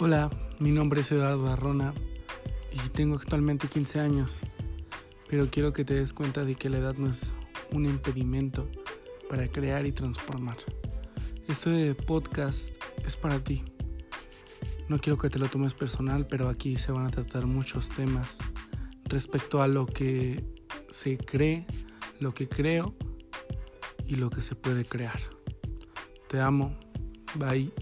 Hola, mi nombre es Eduardo Arrona y tengo actualmente 15 años, pero quiero que te des cuenta de que la edad no es un impedimento para crear y transformar. Este podcast es para ti. No quiero que te lo tomes personal, pero aquí se van a tratar muchos temas respecto a lo que se cree, lo que creo y lo que se puede crear. Te amo. Bye.